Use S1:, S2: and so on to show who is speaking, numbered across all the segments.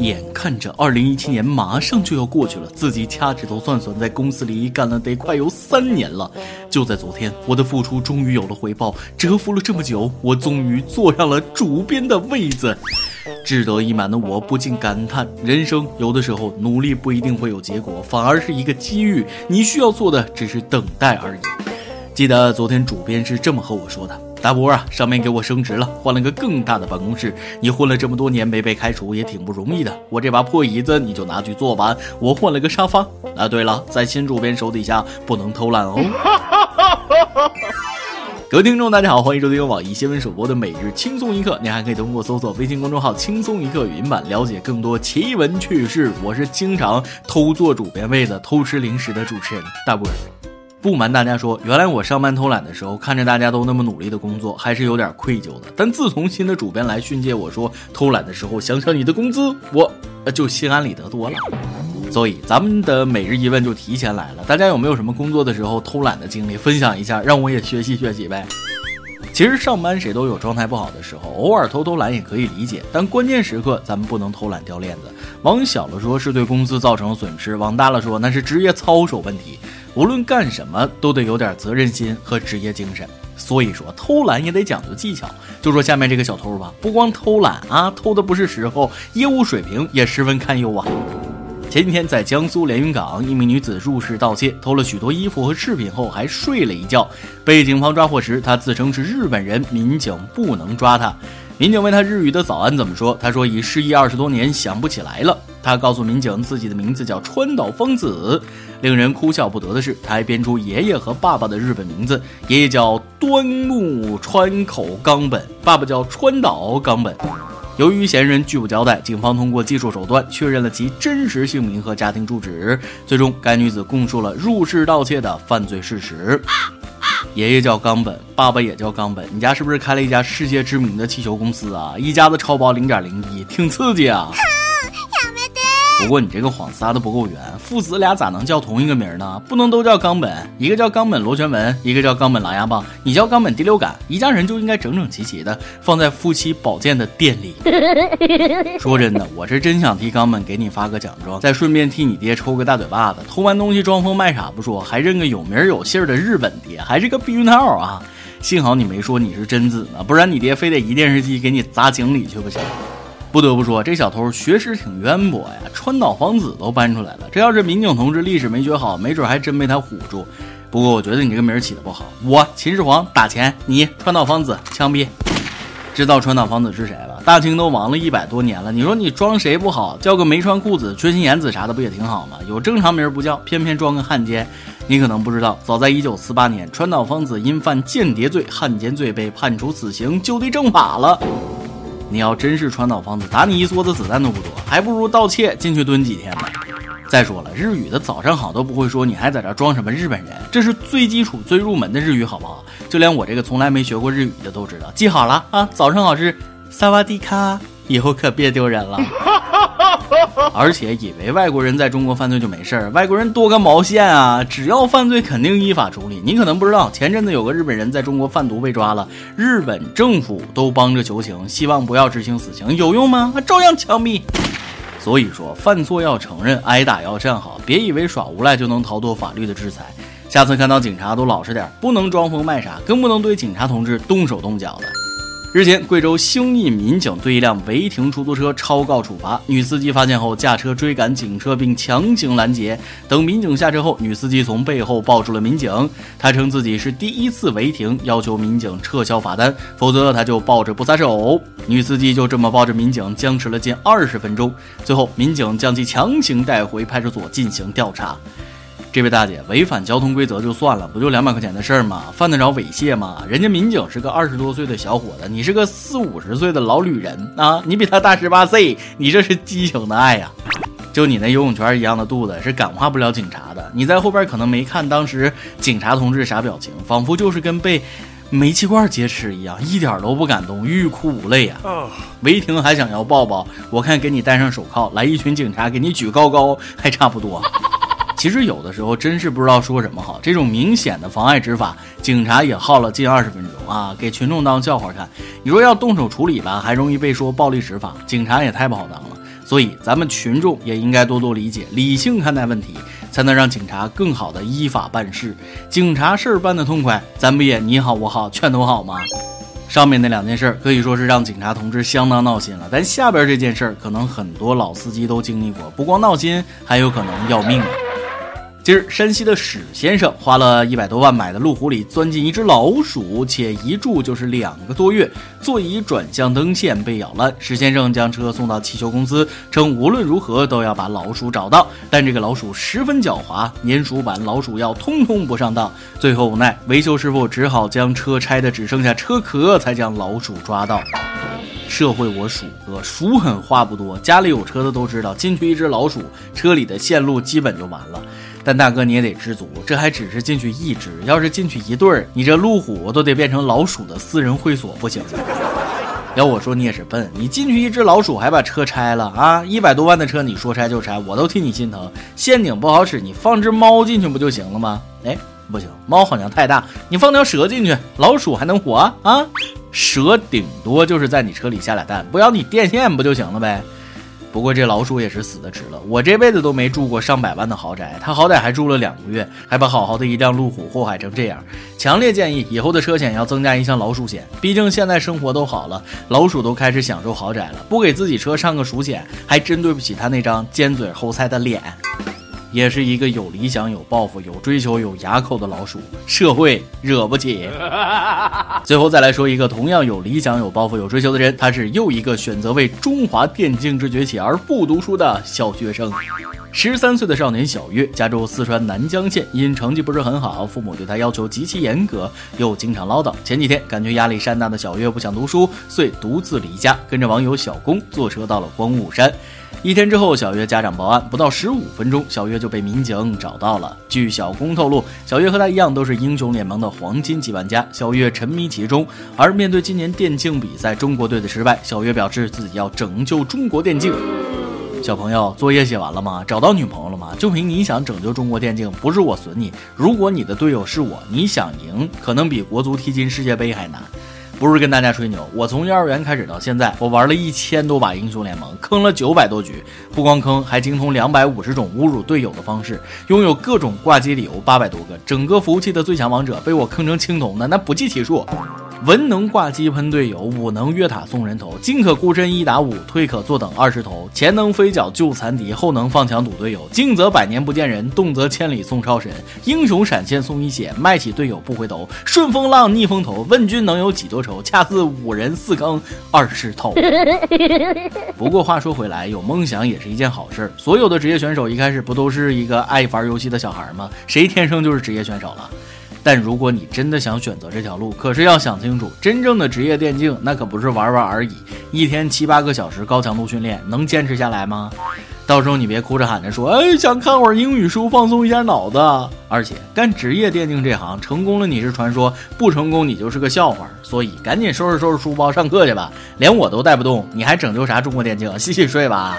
S1: 眼看着二零一七年马上就要过去了，自己掐指头算算，在公司里干了得快有三年了。就在昨天，我的付出终于有了回报，蛰伏了这么久，我终于坐上了主编的位子。志得意满的我不禁感叹：人生有的时候努力不一定会有结果，反而是一个机遇。你需要做的只是等待而已。记得昨天主编是这么和我说的。大波啊，上面给我升职了，换了个更大的办公室。你混了这么多年没被开除，也挺不容易的。我这把破椅子你就拿去坐吧。我换了个沙发。啊，对了，在新主编手底下不能偷懒哦。各位听众，大家好，欢迎收听网易新闻首播的每日轻松一刻。您还可以通过搜索微信公众号“轻松一刻”语音版了解更多奇闻趣事。我是经常偷坐主编位子、偷吃零食的主持人大波。不瞒大家说，原来我上班偷懒的时候，看着大家都那么努力的工作，还是有点愧疚的。但自从新的主编来训诫我说偷懒的时候想想你的工资，我就心安理得多了。所以咱们的每日一问就提前来了，大家有没有什么工作的时候偷懒的经历，分享一下，让我也学习学习呗。其实上班谁都有状态不好的时候，偶尔偷偷懒也可以理解，但关键时刻咱们不能偷懒掉链子。往小了说是对公司造成了损失，往大了说那是职业操守问题。无论干什么都得有点责任心和职业精神，所以说偷懒也得讲究技巧。就说下面这个小偷吧，不光偷懒啊，偷的不是时候，业务水平也十分堪忧啊。前几天在江苏连云港，一名女子入室盗窃，偷了许多衣服和饰品后还睡了一觉，被警方抓获时，她自称是日本人，民警不能抓她。民警问她日语的早安怎么说，她说已失忆二十多年，想不起来了。她告诉民警自己的名字叫川岛芳子。令人哭笑不得的是，他还编出爷爷和爸爸的日本名字，爷爷叫端木川口冈本，爸爸叫川岛冈本。由于嫌疑人拒不交代，警方通过技术手段确认了其真实姓名和家庭住址，最终该女子供述了入室盗窃的犯罪事实。爷爷叫冈本，爸爸也叫冈本。你家是不是开了一家世界知名的气球公司啊？一家子超薄零点零一，挺刺激啊！不过你这个谎撒的不够圆，父子俩咋能叫同一个名呢？不能都叫冈本，一个叫冈本螺旋纹，一个叫冈本狼牙棒，你叫冈本第六感，一家人就应该整整齐齐的放在夫妻保健的店里。说真的，我是真想替冈本给你发个奖状，再顺便替你爹抽个大嘴巴子。偷完东西装疯卖傻不说，还认个有名有姓的日本爹，还是个避孕套啊！幸好你没说你是贞子呢，不然你爹非得一电视机给你砸井里去不行。不得不说，这小偷学识挺渊博呀，川岛芳子都搬出来了。这要是民警同志历史没学好，没准还真被他唬住。不过我觉得你这个名起的不好，我秦始皇打钱，你川岛芳子枪毙。知道川岛芳子是谁吧？大清都亡了一百多年了，你说你装谁不好？叫个没穿裤子、缺心眼子啥的不也挺好吗？有正常名不叫，偏偏装个汉奸。你可能不知道，早在一九四八年，川岛芳子因犯间谍罪、汉奸罪被判处死刑，就地正法了。你要真是川岛芳子，打你一梭子子弹都不多，还不如盗窃进去蹲几天呢。再说了，日语的早上好都不会说，你还在这装什么日本人？这是最基础、最入门的日语，好不好？就连我这个从来没学过日语的都知道，记好了啊！早上好是萨瓦迪卡，以后可别丢人了。而且以为外国人在中国犯罪就没事儿，外国人多个毛线啊！只要犯罪，肯定依法处理。你可能不知道，前阵子有个日本人在中国贩毒被抓了，日本政府都帮着求情，希望不要执行死刑，有用吗？照样枪毙。所以说，犯错要承认，挨打要站好，别以为耍无赖就能逃脱法律的制裁。下次看到警察都老实点，不能装疯卖傻，更不能对警察同志动手动脚的。日前，贵州兴义民警对一辆违停出租车超告处罚，女司机发现后驾车追赶警车并强行拦截。等民警下车后，女司机从背后抱住了民警。她称自己是第一次违停，要求民警撤销罚单，否则她就抱着不撒手。女司机就这么抱着民警僵持了近二十分钟，最后民警将其强行带回派出所进行调查。这位大姐违反交通规则就算了，不就两百块钱的事儿吗？犯得着猥亵吗？人家民警是个二十多岁的小伙子，你是个四五十岁的老旅人啊！你比他大十八岁，你这是激情的爱呀！就你那游泳圈一样的肚子，是感化不了警察的。你在后边可能没看当时警察同志啥表情，仿佛就是跟被煤气罐劫持一样，一点都不感动，欲哭无泪啊！违停还想要抱抱？我看给你戴上手铐，来一群警察给你举高高，还差不多。其实有的时候真是不知道说什么好。这种明显的妨碍执法，警察也耗了近二十分钟啊，给群众当笑话看。你说要动手处理吧，还容易被说暴力执法，警察也太不好当了。所以咱们群众也应该多多理解，理性看待问题，才能让警察更好的依法办事。警察事儿办得痛快，咱不也你好我好全都好吗？上面那两件事可以说是让警察同志相当闹心了，但下边这件事儿可能很多老司机都经历过，不光闹心，还有可能要命。今儿，山西的史先生花了一百多万买的路虎里钻进一只老鼠，且一住就是两个多月，座椅转向灯线被咬烂。史先生将车送到汽修公司，称无论如何都要把老鼠找到。但这个老鼠十分狡猾，粘鼠板、老鼠药通通不上当。最后无奈，维修师傅只好将车拆的只剩下车壳，才将老鼠抓到。社会我鼠哥，鼠狠话不多，家里有车的都知道，进去一只老鼠，车里的线路基本就完了。但大哥你也得知足，这还只是进去一只，要是进去一对儿，你这路虎都得变成老鼠的私人会所不行。要我说你也是笨，你进去一只老鼠还把车拆了啊！一百多万的车你说拆就拆，我都替你心疼。陷阱不好使，你放只猫进去不就行了吗？哎，不行，猫好像太大，你放条蛇进去，老鼠还能活啊？蛇顶多就是在你车里下俩蛋，不咬你电线不就行了呗？不过这老鼠也是死的值了，我这辈子都没住过上百万的豪宅，他好歹还住了两个月，还把好好的一辆路虎祸害成这样。强烈建议以后的车险要增加一项老鼠险，毕竟现在生活都好了，老鼠都开始享受豪宅了，不给自己车上个鼠险，还真对不起他那张尖嘴猴腮的脸。也是一个有理想、有抱负、有追求、有牙口的老鼠，社会惹不起。最后再来说一个同样有理想、有抱负、有追求的人，他是又一个选择为中华电竞之崛起而不读书的小学生。十三岁的少年小月，家住四川南江县，因成绩不是很好，父母对他要求极其严格，又经常唠叨。前几天感觉压力山大的小月不想读书，遂独自离家，跟着网友小工坐车到了光雾山。一天之后，小月家长报案，不到十五分钟，小月就被民警找到了。据小龚透露，小月和他一样都是英雄联盟的黄金级玩家，小月沉迷其中。而面对今年电竞比赛中国队的失败，小月表示自己要拯救中国电竞。小朋友，作业写完了吗？找到女朋友了吗？就凭你想拯救中国电竞，不是我损你。如果你的队友是我，你想赢，可能比国足踢进世界杯还难。不是跟大家吹牛，我从幼儿园开始到现在，我玩了一千多把英雄联盟，坑了九百多局，不光坑，还精通两百五十种侮辱队友的方式，拥有各种挂机理由八百多个，整个服务器的最强王者被我坑成青铜的那不计其数。文能挂机喷队友，武能越塔送人头，进可孤身一打五，退可坐等二十头，前能飞脚救残敌，后能放墙堵队友，静则百年不见人，动则千里送超神，英雄闪现送一血，卖起队友不回头，顺风浪逆风头，问君能有几多愁？恰似五人四坑二十头。不过话说回来，有梦想也是一件好事。所有的职业选手一开始不都是一个爱玩游戏的小孩吗？谁天生就是职业选手了？但如果你真的想选择这条路，可是要想清楚，真正的职业电竞那可不是玩玩而已，一天七八个小时高强度训练，能坚持下来吗？到时候你别哭着喊着说，哎，想看会儿英语书放松一下脑子。而且干职业电竞这行，成功了你是传说，不成功你就是个笑话。所以赶紧收拾收拾书包上课去吧，连我都带不动，你还拯救啥中国电竞？洗洗睡吧。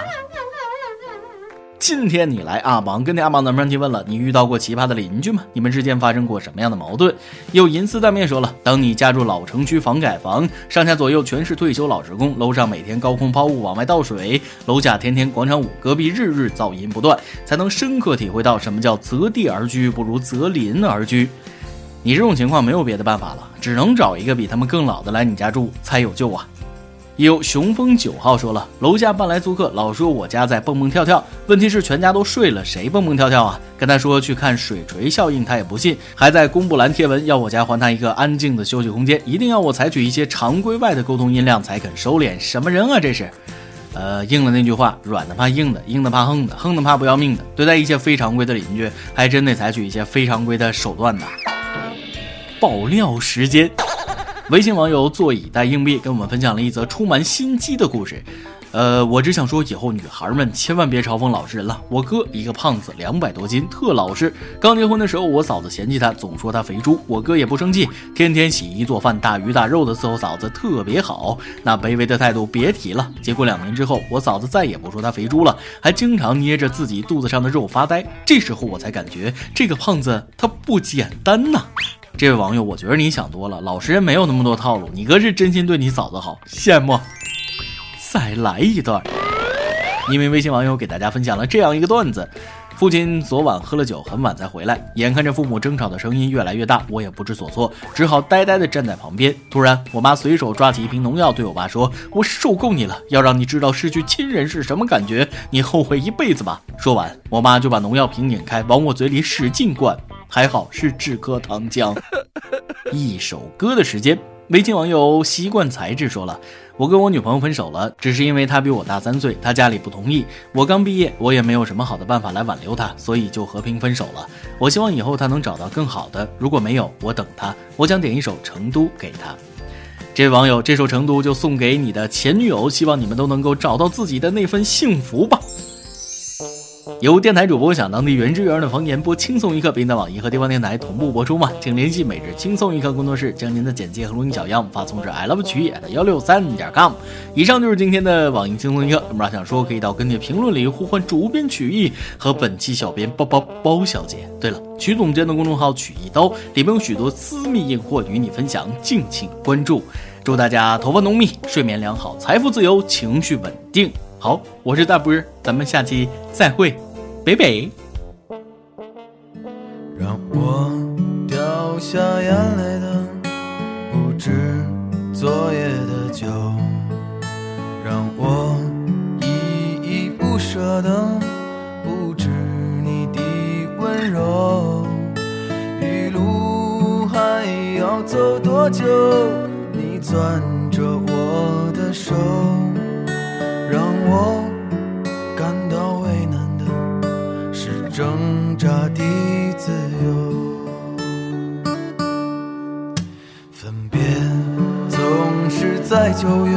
S1: 今天你来阿榜跟你阿榜男朋提问了，你遇到过奇葩的邻居吗？你们之间发生过什么样的矛盾？有银丝大面说了，当你家住老城区房改房，上下左右全是退休老职工，楼上每天高空抛物往外倒水，楼下天天广场舞，隔壁日日噪音不断，才能深刻体会到什么叫择地而居不如择邻而居。你这种情况没有别的办法了，只能找一个比他们更老的来你家住才有救啊。有雄风九号说了，楼下搬来租客，老说我家在蹦蹦跳跳，问题是全家都睡了，谁蹦蹦跳跳啊？跟他说去看水锤效应，他也不信，还在公布栏贴文要我家还他一个安静的休息空间，一定要我采取一些常规外的沟通音量才肯收敛。什么人啊这是？呃，应了那句话，软的怕硬的，硬的怕横的，横的怕不要命的。对待一些非常规的邻居，还真得采取一些非常规的手段的。爆料时间。微信网友坐以待硬币跟我们分享了一则充满心机的故事。呃，我只想说，以后女孩们千万别嘲讽老实人了。我哥一个胖子，两百多斤，特老实。刚结婚的时候，我嫂子嫌弃他，总说他肥猪。我哥也不生气，天天洗衣做饭，大鱼大肉的伺候嫂子，特别好。那卑微的态度别提了。结果两年之后，我嫂子再也不说他肥猪了，还经常捏着自己肚子上的肉发呆。这时候我才感觉这个胖子他不简单呐。这位网友，我觉得你想多了，老实人没有那么多套路。你哥是真心对你嫂子好，羡慕。再来一段。一名微信网友给大家分享了这样一个段子：父亲昨晚喝了酒，很晚才回来，眼看着父母争吵的声音越来越大，我也不知所措，只好呆呆地站在旁边。突然，我妈随手抓起一瓶农药，对我爸说：“我受够你了，要让你知道失去亲人是什么感觉，你后悔一辈子吧。”说完，我妈就把农药瓶拧开，往我嘴里使劲灌，还好是止咳糖浆。一首歌的时间。微信网友习惯才智说了：“我跟我女朋友分手了，只是因为她比我大三岁，她家里不同意。我刚毕业，我也没有什么好的办法来挽留她，所以就和平分手了。我希望以后她能找到更好的，如果没有，我等她。我想点一首《成都》给她。这位网友，这首《成都》就送给你的前女友，希望你们都能够找到自己的那份幸福吧。”由电台主播想当地原汁原味的方言播轻松一刻，并在网易和地方电台同步播出吗？请联系每日轻松一刻工作室，将您的简介和录音小样发送至 i love 曲野的幺六三点 com。以上就是今天的网易轻松一刻。有么想说，可以到跟帖评论里呼唤主编曲艺和本期小编包包包小姐。对了，曲总监的公众号曲一刀里面有许多私密硬货与你分享，敬请关注。祝大家头发浓密，睡眠良好，财富自由，情绪稳定。好，我是大波，咱们下期再会。北北，
S2: 让我掉下眼泪的不止昨夜的酒，让我依依不舍的不止你的温柔。一路还要走多久？你攥着我的手，让我。扎的自由，分别总是在九月，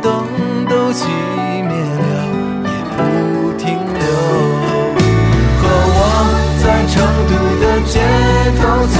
S2: 灯都熄灭了，也不停留。和我在成都的街头走。